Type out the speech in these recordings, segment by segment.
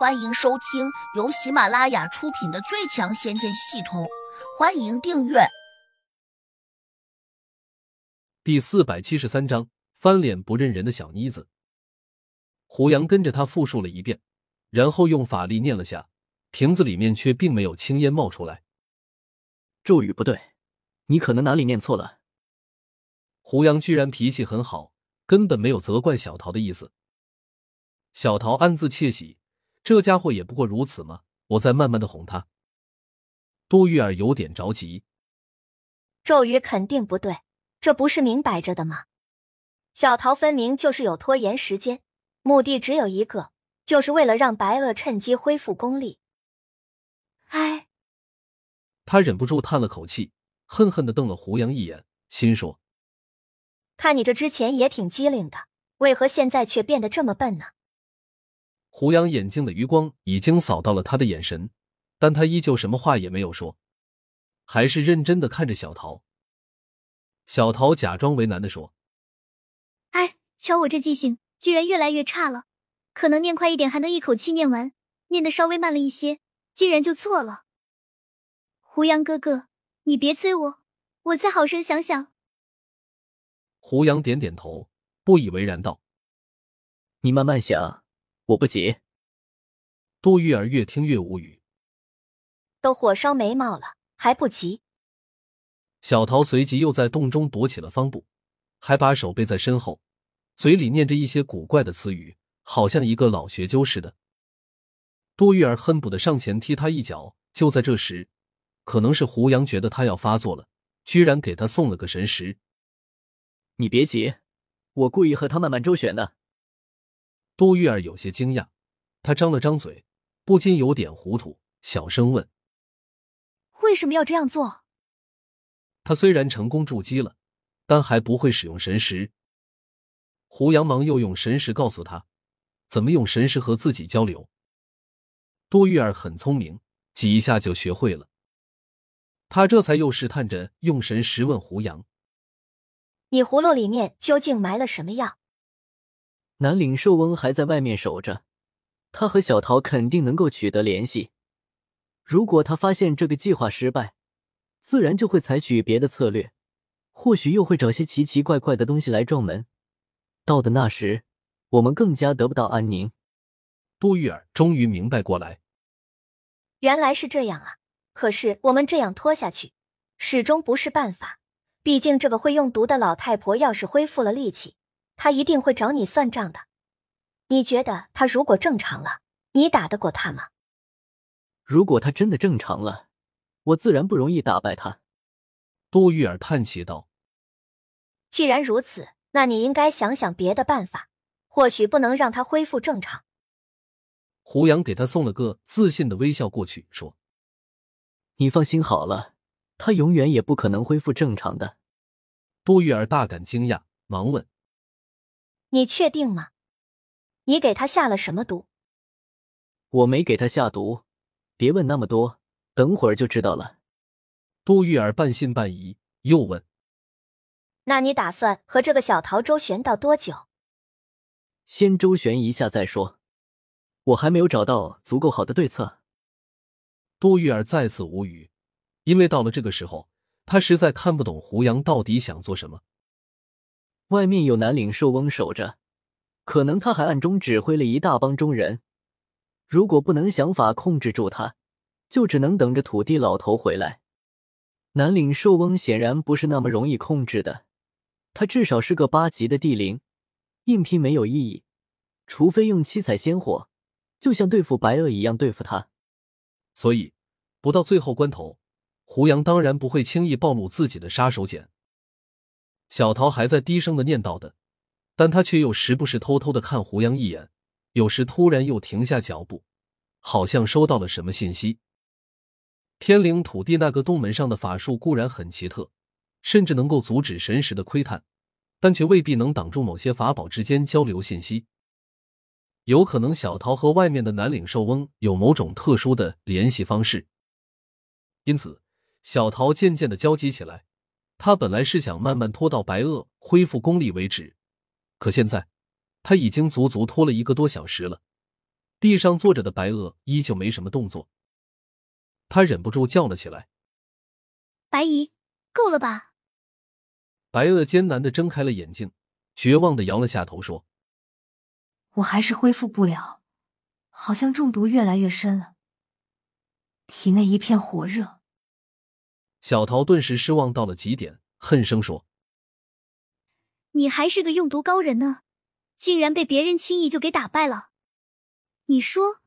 欢迎收听由喜马拉雅出品的《最强仙剑系统》，欢迎订阅。第四百七十三章：翻脸不认人的小妮子。胡杨跟着他复述了一遍，然后用法力念了下，瓶子里面却并没有青烟冒出来。咒语不对，你可能哪里念错了。胡杨居然脾气很好，根本没有责怪小桃的意思。小桃暗自窃喜。这家伙也不过如此嘛！我再慢慢的哄他。杜玉儿有点着急，咒语肯定不对，这不是明摆着的吗？小桃分明就是有拖延时间，目的只有一个，就是为了让白鳄趁机恢复功力。哎，他忍不住叹了口气，恨恨的瞪了胡杨一眼，心说：看你这之前也挺机灵的，为何现在却变得这么笨呢？胡杨眼睛的余光已经扫到了他的眼神，但他依旧什么话也没有说，还是认真的看着小桃。小桃假装为难的说：“哎，瞧我这记性，居然越来越差了。可能念快一点还能一口气念完，念的稍微慢了一些，竟然就错了。胡杨哥哥，你别催我，我再好生想想。”胡杨点点头，不以为然道：“你慢慢想。”我不急。杜玉儿越听越无语，都火烧眉毛了还不急？小桃随即又在洞中躲起了方步，还把手背在身后，嘴里念着一些古怪的词语，好像一个老学究似的。杜玉儿恨不得上前踢他一脚。就在这时，可能是胡杨觉得他要发作了，居然给他送了个神石。你别急，我故意和他慢慢周旋的。杜玉儿有些惊讶，她张了张嘴，不禁有点糊涂，小声问：“为什么要这样做？”他虽然成功筑基了，但还不会使用神识。胡杨忙又用神识告诉他，怎么用神识和自己交流。杜玉儿很聪明，几下就学会了。他这才又试探着用神识问胡杨：“你葫芦里面究竟埋了什么药？”南岭寿翁还在外面守着，他和小桃肯定能够取得联系。如果他发现这个计划失败，自然就会采取别的策略，或许又会找些奇奇怪怪的东西来撞门。到的那时，我们更加得不到安宁。杜玉儿终于明白过来，原来是这样啊！可是我们这样拖下去，始终不是办法。毕竟这个会用毒的老太婆要是恢复了力气。他一定会找你算账的。你觉得他如果正常了，你打得过他吗？如果他真的正常了，我自然不容易打败他。杜玉儿叹气道：“既然如此，那你应该想想别的办法，或许不能让他恢复正常。”胡杨给他送了个自信的微笑过去，说：“你放心好了，他永远也不可能恢复正常的。”杜玉儿大感惊讶，忙问。你确定吗？你给他下了什么毒？我没给他下毒，别问那么多，等会儿就知道了。杜玉儿半信半疑，又问：“那你打算和这个小桃周旋到多久？”先周旋一下再说，我还没有找到足够好的对策。杜玉儿再次无语，因为到了这个时候，他实在看不懂胡杨到底想做什么。外面有南岭寿翁守着，可能他还暗中指挥了一大帮中人。如果不能想法控制住他，就只能等着土地老头回来。南岭寿翁显然不是那么容易控制的，他至少是个八级的地灵，硬拼没有意义，除非用七彩仙火，就像对付白鳄一样对付他。所以，不到最后关头，胡杨当然不会轻易暴露自己的杀手锏。小桃还在低声的念叨的，但他却又时不时偷偷的看胡杨一眼，有时突然又停下脚步，好像收到了什么信息。天灵土地那个洞门上的法术固然很奇特，甚至能够阻止神识的窥探，但却未必能挡住某些法宝之间交流信息。有可能小桃和外面的南岭兽翁有某种特殊的联系方式，因此小桃渐渐的焦急起来。他本来是想慢慢拖到白鳄恢复功力为止，可现在他已经足足拖了一个多小时了。地上坐着的白鹅依旧没什么动作，他忍不住叫了起来：“白姨，够了吧？”白鹅艰难的睁开了眼睛，绝望的摇了下头，说：“我还是恢复不了，好像中毒越来越深了，体内一片火热。”小桃顿时失望到了极点，恨声说：“你还是个用毒高人呢，竟然被别人轻易就给打败了。你说，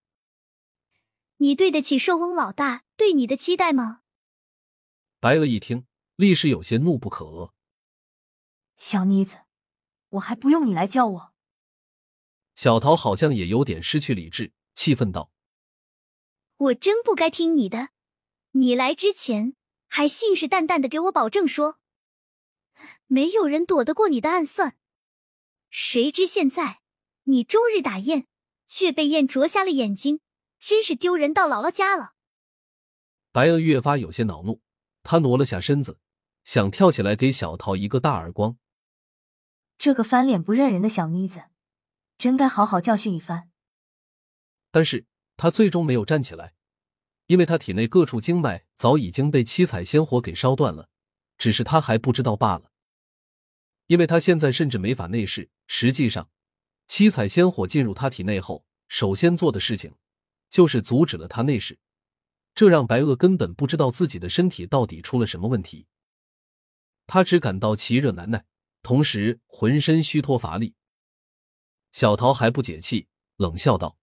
你对得起寿翁老大对你的期待吗？”白鹅一听，立时有些怒不可遏：“小妮子，我还不用你来教我。”小桃好像也有点失去理智，气愤道：“我真不该听你的，你来之前。”还信誓旦旦的给我保证说，没有人躲得过你的暗算。谁知现在你终日打雁，却被雁啄瞎了眼睛，真是丢人到姥姥家了。白鹅越发有些恼怒，他挪了下身子，想跳起来给小桃一个大耳光。这个翻脸不认人的小妮子，真该好好教训一番。但是他最终没有站起来。因为他体内各处经脉早已经被七彩仙火给烧断了，只是他还不知道罢了。因为他现在甚至没法内视。实际上，七彩仙火进入他体内后，首先做的事情就是阻止了他内视，这让白鹅根本不知道自己的身体到底出了什么问题。他只感到奇热难耐，同时浑身虚脱乏力。小桃还不解气，冷笑道：“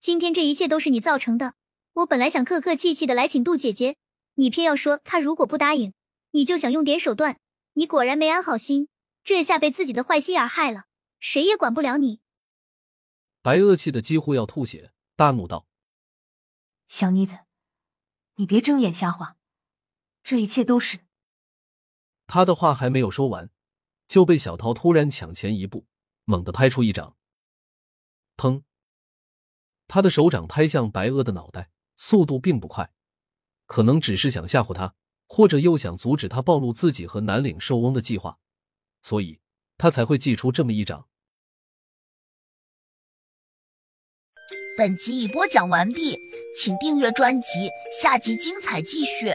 今天这一切都是你造成的。”我本来想客客气气的来请杜姐姐，你偏要说她如果不答应，你就想用点手段。你果然没安好心，这下被自己的坏心眼害了，谁也管不了你。白恶气的几乎要吐血，大怒道：“小妮子，你别睁眼瞎话，这一切都是……”他的话还没有说完，就被小桃突然抢前一步，猛地拍出一掌，砰！他的手掌拍向白鹅的脑袋。速度并不快，可能只是想吓唬他，或者又想阻止他暴露自己和南岭寿翁的计划，所以他才会祭出这么一掌。本集已播讲完毕，请订阅专辑，下集精彩继续。